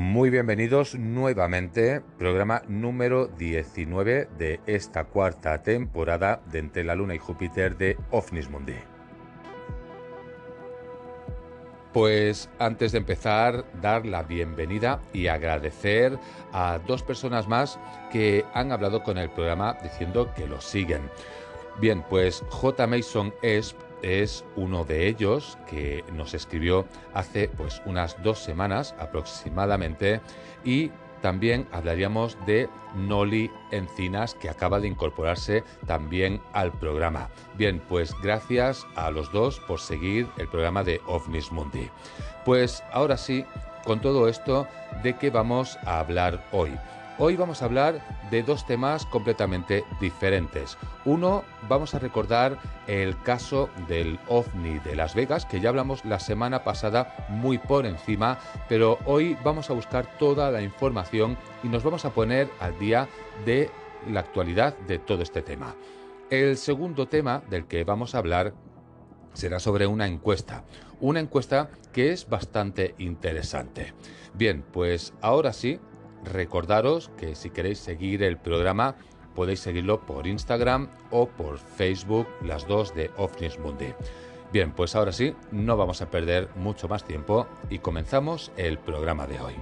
Muy bienvenidos nuevamente, programa número 19 de esta cuarta temporada de Entre la Luna y Júpiter de OVNIS Mundi. Pues antes de empezar, dar la bienvenida y agradecer a dos personas más que han hablado con el programa diciendo que lo siguen. Bien, pues J. Mason Esp es uno de ellos que nos escribió hace pues unas dos semanas aproximadamente y también hablaríamos de Noli Encinas, que acaba de incorporarse también al programa. Bien, pues gracias a los dos por seguir el programa de OVNIS Mundi. Pues ahora sí, con todo esto, ¿de qué vamos a hablar hoy? Hoy vamos a hablar de dos temas completamente diferentes. Uno, vamos a recordar el caso del OVNI de Las Vegas, que ya hablamos la semana pasada muy por encima, pero hoy vamos a buscar toda la información y nos vamos a poner al día de la actualidad de todo este tema. El segundo tema del que vamos a hablar será sobre una encuesta, una encuesta que es bastante interesante. Bien, pues ahora sí, Recordaros que si queréis seguir el programa podéis seguirlo por Instagram o por Facebook, las dos de OVNIS Mundi. Bien, pues ahora sí, no vamos a perder mucho más tiempo y comenzamos el programa de hoy.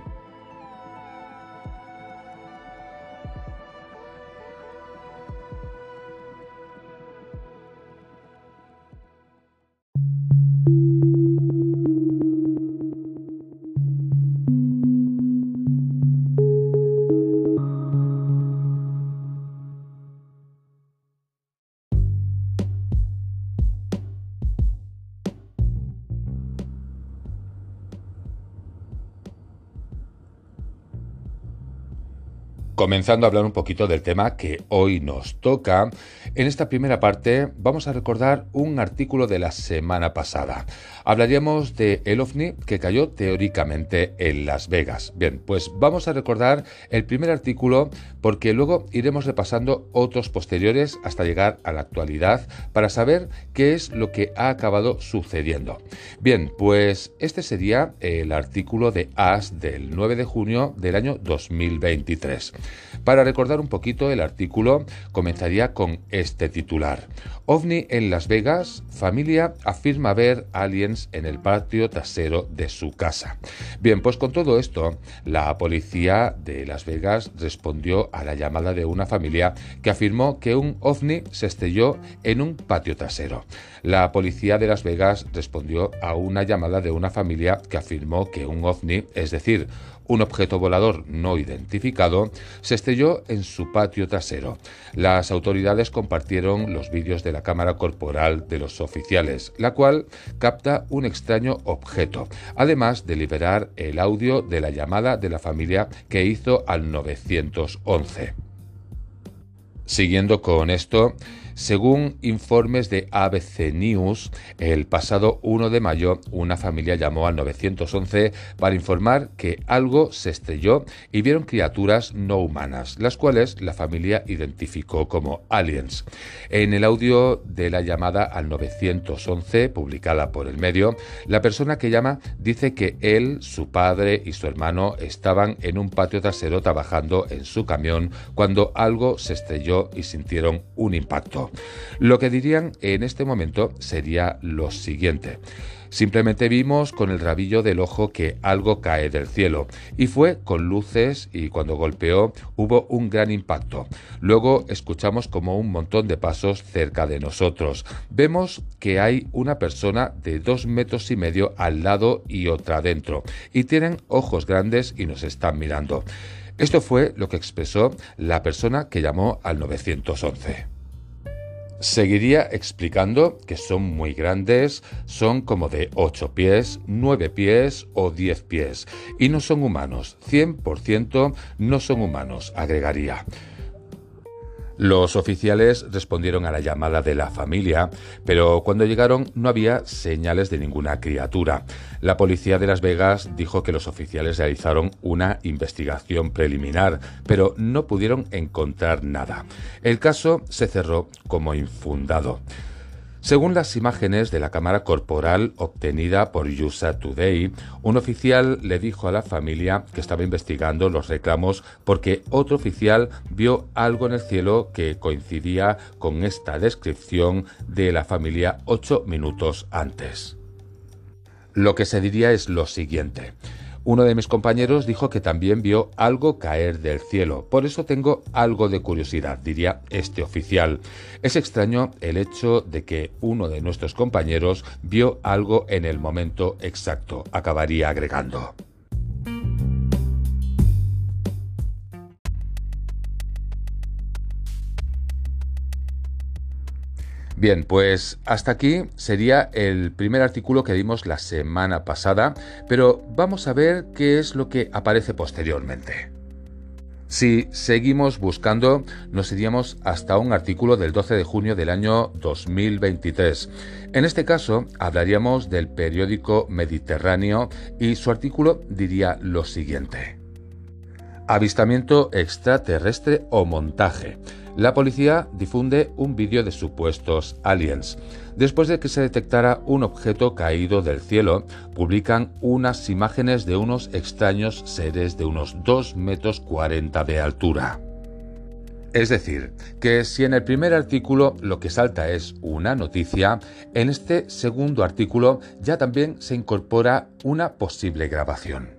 Comenzando a hablar un poquito del tema que hoy nos toca, en esta primera parte vamos a recordar un artículo de la semana pasada. Hablaríamos de el ovni que cayó teóricamente en Las Vegas. Bien, pues vamos a recordar el primer artículo porque luego iremos repasando otros posteriores hasta llegar a la actualidad para saber qué es lo que ha acabado sucediendo. Bien, pues este sería el artículo de AS del 9 de junio del año 2023. Para recordar un poquito el artículo, comenzaría con este titular. OVNI en Las Vegas, familia afirma ver aliens en el patio trasero de su casa. Bien, pues con todo esto, la policía de Las Vegas respondió a la llamada de una familia que afirmó que un OVNI se estrelló en un patio trasero. La policía de Las Vegas respondió a una llamada de una familia que afirmó que un ovni, es decir, un objeto volador no identificado, se estrelló en su patio trasero. Las autoridades compartieron los vídeos de la cámara corporal de los oficiales, la cual capta un extraño objeto, además de liberar el audio de la llamada de la familia que hizo al 911. Siguiendo con esto, según informes de ABC News, el pasado 1 de mayo una familia llamó al 911 para informar que algo se estrelló y vieron criaturas no humanas, las cuales la familia identificó como aliens. En el audio de la llamada al 911, publicada por el medio, la persona que llama dice que él, su padre y su hermano estaban en un patio trasero trabajando en su camión cuando algo se estrelló y sintieron un impacto. Lo que dirían en este momento sería lo siguiente. Simplemente vimos con el rabillo del ojo que algo cae del cielo y fue con luces y cuando golpeó hubo un gran impacto. Luego escuchamos como un montón de pasos cerca de nosotros. Vemos que hay una persona de dos metros y medio al lado y otra dentro y tienen ojos grandes y nos están mirando. Esto fue lo que expresó la persona que llamó al 911. Seguiría explicando que son muy grandes, son como de 8 pies, 9 pies o 10 pies, y no son humanos, 100% no son humanos, agregaría. Los oficiales respondieron a la llamada de la familia, pero cuando llegaron no había señales de ninguna criatura. La policía de Las Vegas dijo que los oficiales realizaron una investigación preliminar, pero no pudieron encontrar nada. El caso se cerró como infundado. Según las imágenes de la cámara corporal obtenida por USA Today, un oficial le dijo a la familia que estaba investigando los reclamos porque otro oficial vio algo en el cielo que coincidía con esta descripción de la familia ocho minutos antes. Lo que se diría es lo siguiente. Uno de mis compañeros dijo que también vio algo caer del cielo. Por eso tengo algo de curiosidad, diría este oficial. Es extraño el hecho de que uno de nuestros compañeros vio algo en el momento exacto, acabaría agregando. Bien, pues hasta aquí sería el primer artículo que dimos la semana pasada, pero vamos a ver qué es lo que aparece posteriormente. Si seguimos buscando, nos iríamos hasta un artículo del 12 de junio del año 2023. En este caso, hablaríamos del periódico Mediterráneo y su artículo diría lo siguiente. Avistamiento extraterrestre o montaje. La policía difunde un vídeo de supuestos aliens. Después de que se detectara un objeto caído del cielo, publican unas imágenes de unos extraños seres de unos 2 metros 40 de altura. Es decir, que si en el primer artículo lo que salta es una noticia, en este segundo artículo ya también se incorpora una posible grabación.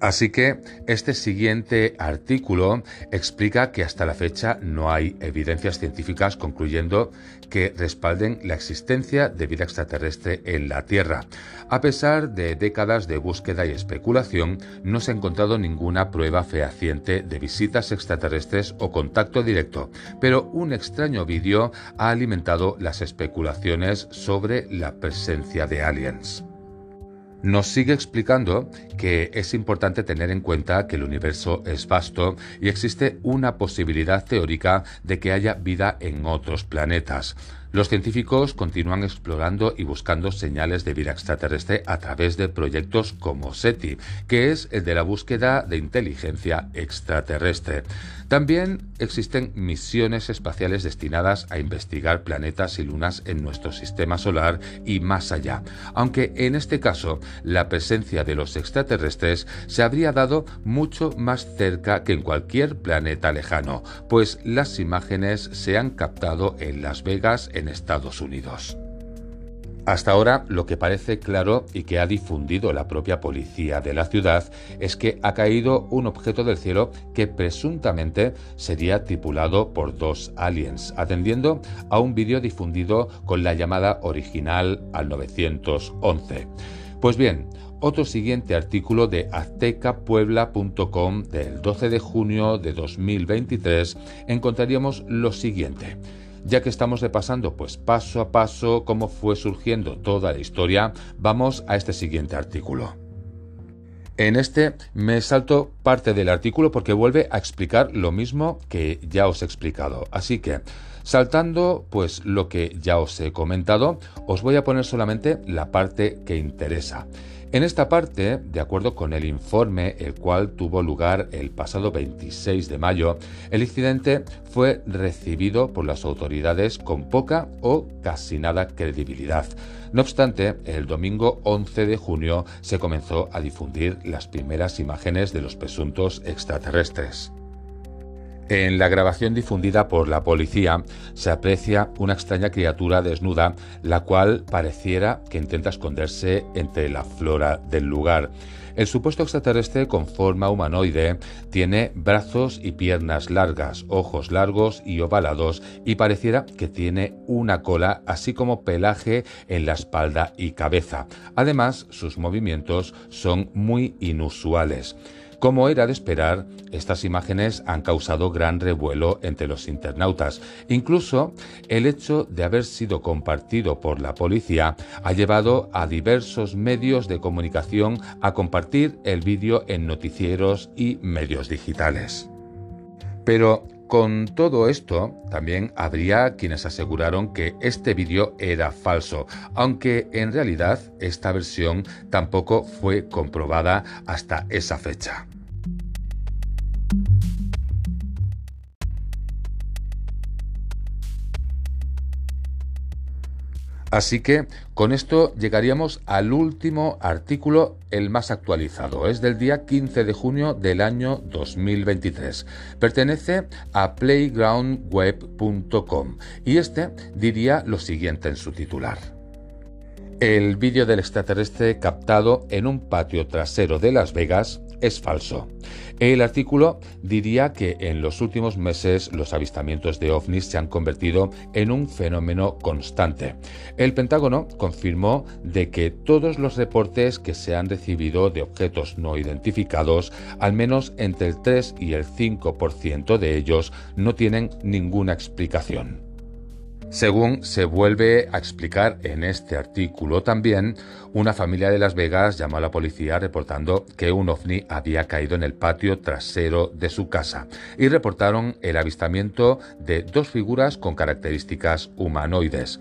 Así que este siguiente artículo explica que hasta la fecha no hay evidencias científicas concluyendo que respalden la existencia de vida extraterrestre en la Tierra. A pesar de décadas de búsqueda y especulación, no se ha encontrado ninguna prueba fehaciente de visitas extraterrestres o contacto directo, pero un extraño vídeo ha alimentado las especulaciones sobre la presencia de aliens nos sigue explicando que es importante tener en cuenta que el universo es vasto y existe una posibilidad teórica de que haya vida en otros planetas. Los científicos continúan explorando y buscando señales de vida extraterrestre a través de proyectos como SETI, que es el de la búsqueda de inteligencia extraterrestre. También existen misiones espaciales destinadas a investigar planetas y lunas en nuestro sistema solar y más allá, aunque en este caso la presencia de los extraterrestres se habría dado mucho más cerca que en cualquier planeta lejano, pues las imágenes se han captado en Las Vegas, en Estados Unidos. Hasta ahora lo que parece claro y que ha difundido la propia policía de la ciudad es que ha caído un objeto del cielo que presuntamente sería tripulado por dos aliens, atendiendo a un vídeo difundido con la llamada original al 911. Pues bien, otro siguiente artículo de aztecapuebla.com del 12 de junio de 2023 encontraríamos lo siguiente ya que estamos repasando pues paso a paso cómo fue surgiendo toda la historia, vamos a este siguiente artículo. En este me salto parte del artículo porque vuelve a explicar lo mismo que ya os he explicado. Así que, saltando pues lo que ya os he comentado, os voy a poner solamente la parte que interesa. En esta parte, de acuerdo con el informe, el cual tuvo lugar el pasado 26 de mayo, el incidente fue recibido por las autoridades con poca o casi nada credibilidad. No obstante, el domingo 11 de junio se comenzó a difundir las primeras imágenes de los presuntos extraterrestres. En la grabación difundida por la policía se aprecia una extraña criatura desnuda, la cual pareciera que intenta esconderse entre la flora del lugar. El supuesto extraterrestre con forma humanoide tiene brazos y piernas largas, ojos largos y ovalados y pareciera que tiene una cola así como pelaje en la espalda y cabeza. Además, sus movimientos son muy inusuales. Como era de esperar, estas imágenes han causado gran revuelo entre los internautas. Incluso el hecho de haber sido compartido por la policía ha llevado a diversos medios de comunicación a compartir el vídeo en noticieros y medios digitales. Pero con todo esto, también habría quienes aseguraron que este vídeo era falso, aunque en realidad esta versión tampoco fue comprobada hasta esa fecha. Así que con esto llegaríamos al último artículo, el más actualizado. Es del día 15 de junio del año 2023. Pertenece a playgroundweb.com y este diría lo siguiente en su titular. El vídeo del extraterrestre captado en un patio trasero de Las Vegas es falso. El artículo diría que en los últimos meses los avistamientos de ovnis se han convertido en un fenómeno constante. El Pentágono confirmó de que todos los reportes que se han recibido de objetos no identificados, al menos entre el 3 y el 5% de ellos, no tienen ninguna explicación. Según se vuelve a explicar en este artículo también, una familia de Las Vegas llamó a la policía reportando que un ovni había caído en el patio trasero de su casa y reportaron el avistamiento de dos figuras con características humanoides.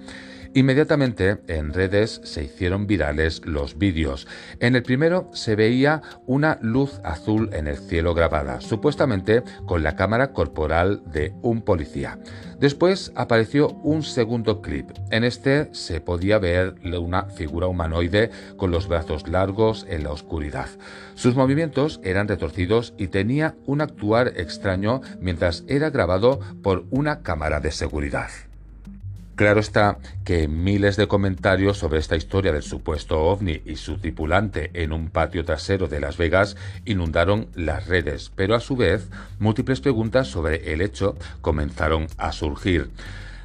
Inmediatamente en redes se hicieron virales los vídeos. En el primero se veía una luz azul en el cielo grabada, supuestamente con la cámara corporal de un policía. Después apareció un segundo clip. En este se podía ver una figura humanoide con los brazos largos en la oscuridad. Sus movimientos eran retorcidos y tenía un actuar extraño mientras era grabado por una cámara de seguridad. Claro está que miles de comentarios sobre esta historia del supuesto ovni y su tripulante en un patio trasero de Las Vegas inundaron las redes, pero a su vez múltiples preguntas sobre el hecho comenzaron a surgir.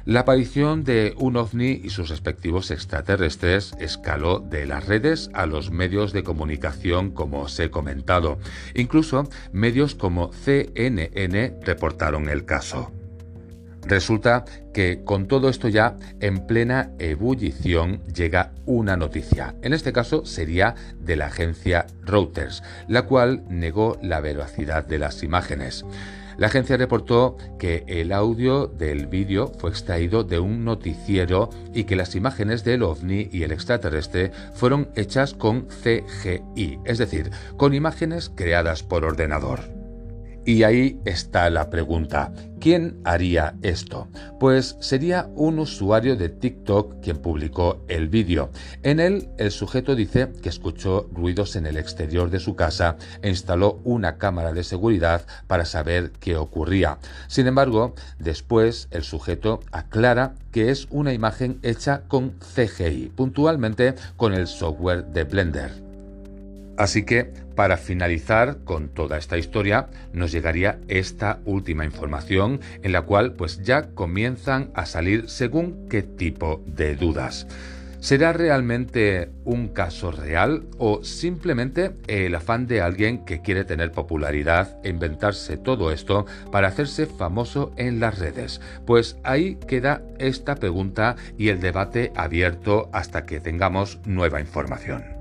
La aparición de un ovni y sus respectivos extraterrestres escaló de las redes a los medios de comunicación como os he comentado. Incluso medios como CNN reportaron el caso. Resulta que con todo esto ya en plena ebullición llega una noticia. En este caso sería de la agencia Reuters, la cual negó la veracidad de las imágenes. La agencia reportó que el audio del vídeo fue extraído de un noticiero y que las imágenes del ovni y el extraterrestre fueron hechas con CGI, es decir, con imágenes creadas por ordenador. Y ahí está la pregunta. ¿Quién haría esto? Pues sería un usuario de TikTok quien publicó el vídeo. En él, el sujeto dice que escuchó ruidos en el exterior de su casa e instaló una cámara de seguridad para saber qué ocurría. Sin embargo, después el sujeto aclara que es una imagen hecha con CGI, puntualmente con el software de Blender. Así que, para finalizar con toda esta historia, nos llegaría esta última información en la cual pues ya comienzan a salir según qué tipo de dudas. ¿Será realmente un caso real o simplemente el afán de alguien que quiere tener popularidad e inventarse todo esto para hacerse famoso en las redes? Pues ahí queda esta pregunta y el debate abierto hasta que tengamos nueva información.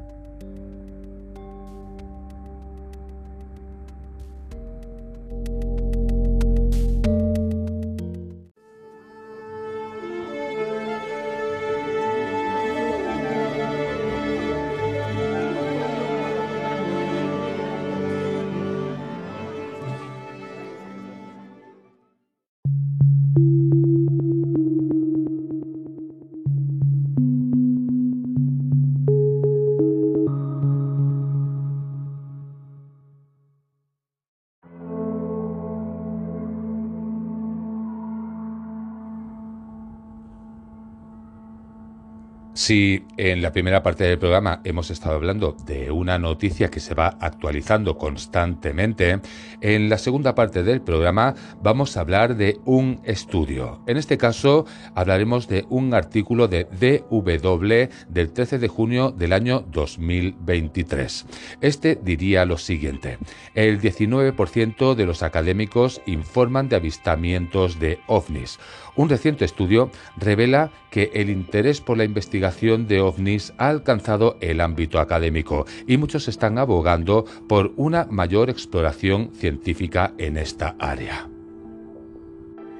Si en la primera parte del programa hemos estado hablando de una noticia que se va actualizando constantemente, en la segunda parte del programa vamos a hablar de un estudio. En este caso hablaremos de un artículo de DW del 13 de junio del año 2023. Este diría lo siguiente, el 19% de los académicos informan de avistamientos de ovnis. Un reciente estudio revela que el interés por la investigación de ovnis ha alcanzado el ámbito académico y muchos están abogando por una mayor exploración científica en esta área.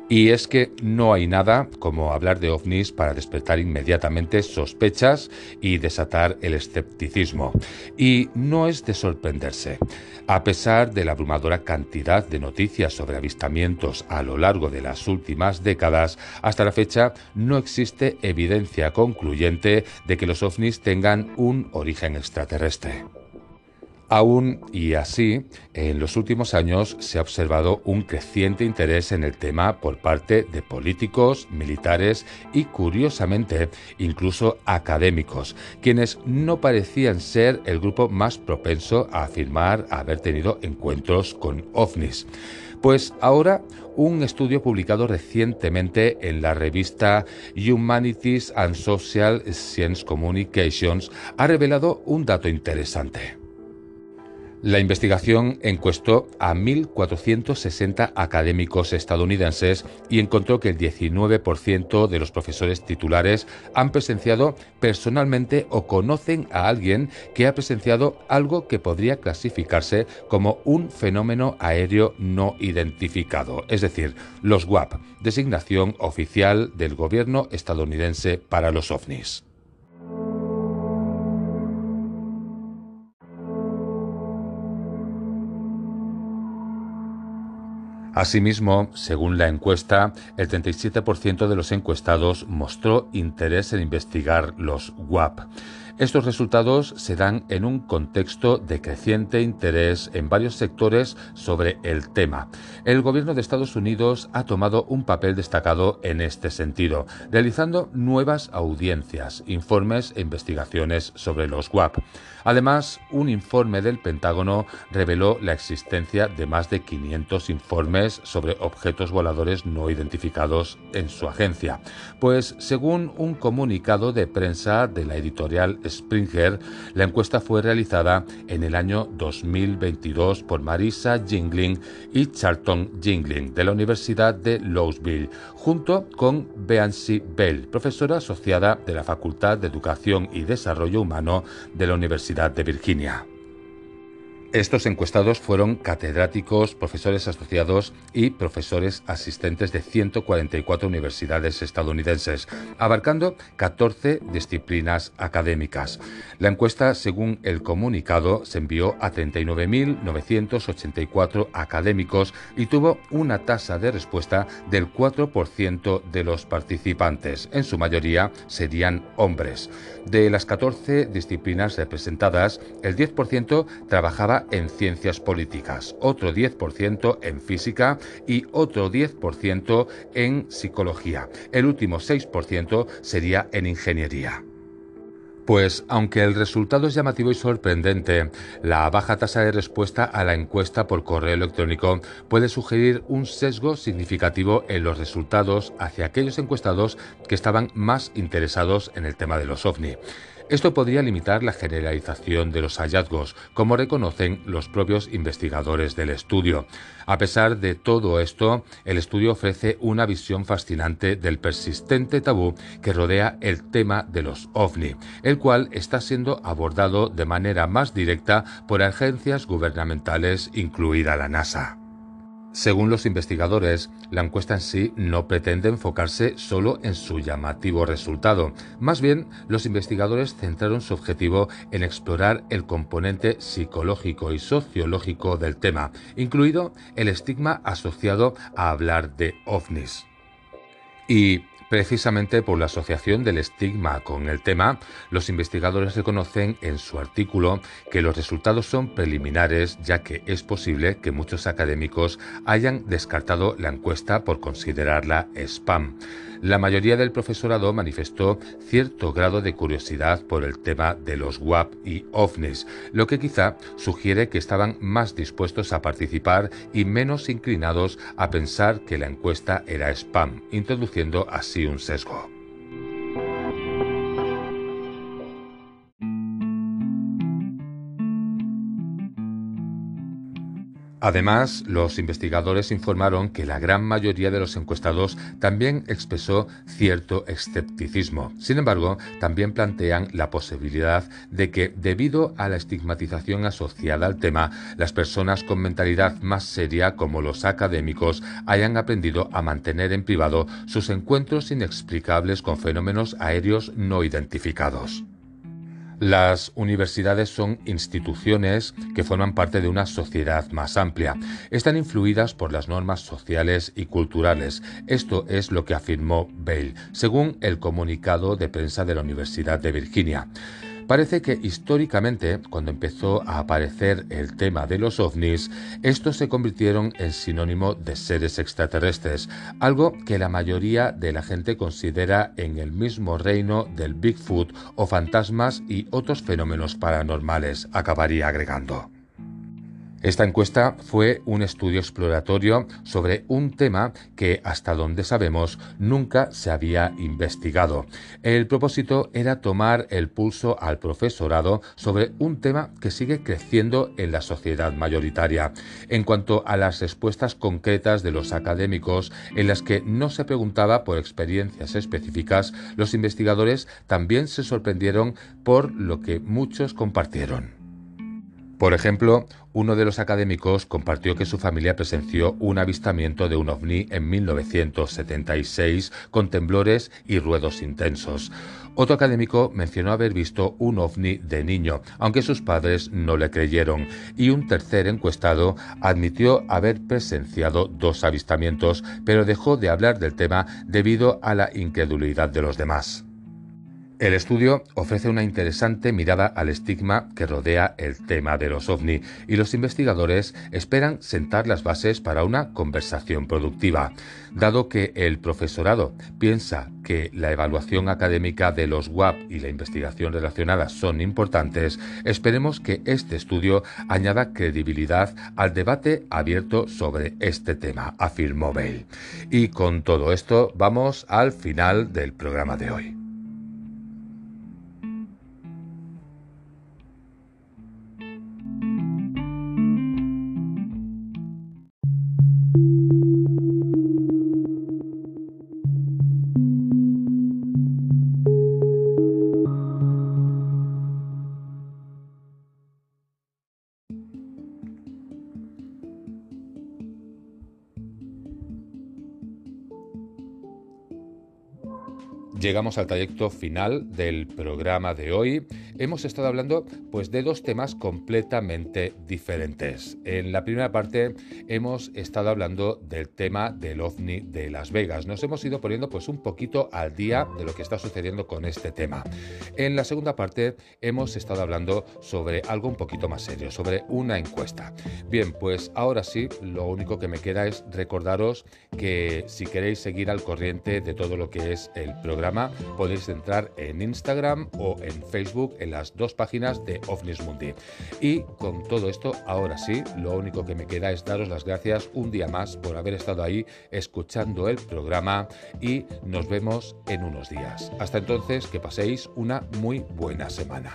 Y es que no hay nada como hablar de ovnis para despertar inmediatamente sospechas y desatar el escepticismo. Y no es de sorprenderse. A pesar de la abrumadora cantidad de noticias sobre avistamientos a lo largo de las últimas décadas, hasta la fecha no existe evidencia concluyente de que los ovnis tengan un origen extraterrestre. Aún y así, en los últimos años se ha observado un creciente interés en el tema por parte de políticos, militares y, curiosamente, incluso académicos, quienes no parecían ser el grupo más propenso a afirmar haber tenido encuentros con ovnis. Pues ahora un estudio publicado recientemente en la revista Humanities and Social Science Communications ha revelado un dato interesante. La investigación encuestó a 1.460 académicos estadounidenses y encontró que el 19% de los profesores titulares han presenciado personalmente o conocen a alguien que ha presenciado algo que podría clasificarse como un fenómeno aéreo no identificado, es decir, los WAP, designación oficial del gobierno estadounidense para los ovnis. Asimismo, según la encuesta, el 37% de los encuestados mostró interés en investigar los WAP. Estos resultados se dan en un contexto de creciente interés en varios sectores sobre el tema. El gobierno de Estados Unidos ha tomado un papel destacado en este sentido, realizando nuevas audiencias, informes e investigaciones sobre los WAP. Además, un informe del Pentágono reveló la existencia de más de 500 informes sobre objetos voladores no identificados en su agencia, pues según un comunicado de prensa de la editorial Springer, la encuesta fue realizada en el año 2022 por Marisa Jingling y Charlton Jingling de la Universidad de Louisville, junto con Beancy Bell, profesora asociada de la Facultad de Educación y Desarrollo Humano de la Universidad de Virginia. Estos encuestados fueron catedráticos, profesores asociados y profesores asistentes de 144 universidades estadounidenses, abarcando 14 disciplinas académicas. La encuesta, según el comunicado, se envió a 39.984 académicos y tuvo una tasa de respuesta del 4% de los participantes. En su mayoría serían hombres. De las 14 disciplinas representadas, el 10% trabajaba en ciencias políticas, otro 10% en física y otro 10% en psicología. El último 6% sería en ingeniería. Pues aunque el resultado es llamativo y sorprendente, la baja tasa de respuesta a la encuesta por correo electrónico puede sugerir un sesgo significativo en los resultados hacia aquellos encuestados que estaban más interesados en el tema de los ovni. Esto podría limitar la generalización de los hallazgos, como reconocen los propios investigadores del estudio. A pesar de todo esto, el estudio ofrece una visión fascinante del persistente tabú que rodea el tema de los ovni, el cual está siendo abordado de manera más directa por agencias gubernamentales, incluida la NASA. Según los investigadores, la encuesta en sí no pretende enfocarse solo en su llamativo resultado. Más bien, los investigadores centraron su objetivo en explorar el componente psicológico y sociológico del tema, incluido el estigma asociado a hablar de ovnis. Y Precisamente por la asociación del estigma con el tema, los investigadores reconocen en su artículo que los resultados son preliminares ya que es posible que muchos académicos hayan descartado la encuesta por considerarla spam. La mayoría del profesorado manifestó cierto grado de curiosidad por el tema de los WAP y OVNIs, lo que quizá sugiere que estaban más dispuestos a participar y menos inclinados a pensar que la encuesta era spam, introduciendo así un sesgo. Además, los investigadores informaron que la gran mayoría de los encuestados también expresó cierto escepticismo. Sin embargo, también plantean la posibilidad de que, debido a la estigmatización asociada al tema, las personas con mentalidad más seria, como los académicos, hayan aprendido a mantener en privado sus encuentros inexplicables con fenómenos aéreos no identificados. Las universidades son instituciones que forman parte de una sociedad más amplia. Están influidas por las normas sociales y culturales. Esto es lo que afirmó Bale, según el comunicado de prensa de la Universidad de Virginia. Parece que históricamente, cuando empezó a aparecer el tema de los ovnis, estos se convirtieron en sinónimo de seres extraterrestres, algo que la mayoría de la gente considera en el mismo reino del Bigfoot o fantasmas y otros fenómenos paranormales, acabaría agregando. Esta encuesta fue un estudio exploratorio sobre un tema que, hasta donde sabemos, nunca se había investigado. El propósito era tomar el pulso al profesorado sobre un tema que sigue creciendo en la sociedad mayoritaria. En cuanto a las respuestas concretas de los académicos, en las que no se preguntaba por experiencias específicas, los investigadores también se sorprendieron por lo que muchos compartieron. Por ejemplo, uno de los académicos compartió que su familia presenció un avistamiento de un ovni en 1976 con temblores y ruedos intensos. Otro académico mencionó haber visto un ovni de niño, aunque sus padres no le creyeron, y un tercer encuestado admitió haber presenciado dos avistamientos, pero dejó de hablar del tema debido a la incredulidad de los demás. El estudio ofrece una interesante mirada al estigma que rodea el tema de los ovni y los investigadores esperan sentar las bases para una conversación productiva. Dado que el profesorado piensa que la evaluación académica de los WAP y la investigación relacionada son importantes, esperemos que este estudio añada credibilidad al debate abierto sobre este tema, afirmó Bale. Y con todo esto vamos al final del programa de hoy. Llegamos al trayecto final del programa de hoy. Hemos estado hablando pues de dos temas completamente diferentes. En la primera parte hemos estado hablando del tema del ovni de Las Vegas. Nos hemos ido poniendo pues un poquito al día de lo que está sucediendo con este tema. En la segunda parte hemos estado hablando sobre algo un poquito más serio, sobre una encuesta. Bien, pues ahora sí, lo único que me queda es recordaros que si queréis seguir al corriente de todo lo que es el podéis entrar en Instagram o en Facebook en las dos páginas de OVNIS Mundi. Y con todo esto, ahora sí, lo único que me queda es daros las gracias un día más por haber estado ahí escuchando el programa y nos vemos en unos días. Hasta entonces, que paséis una muy buena semana.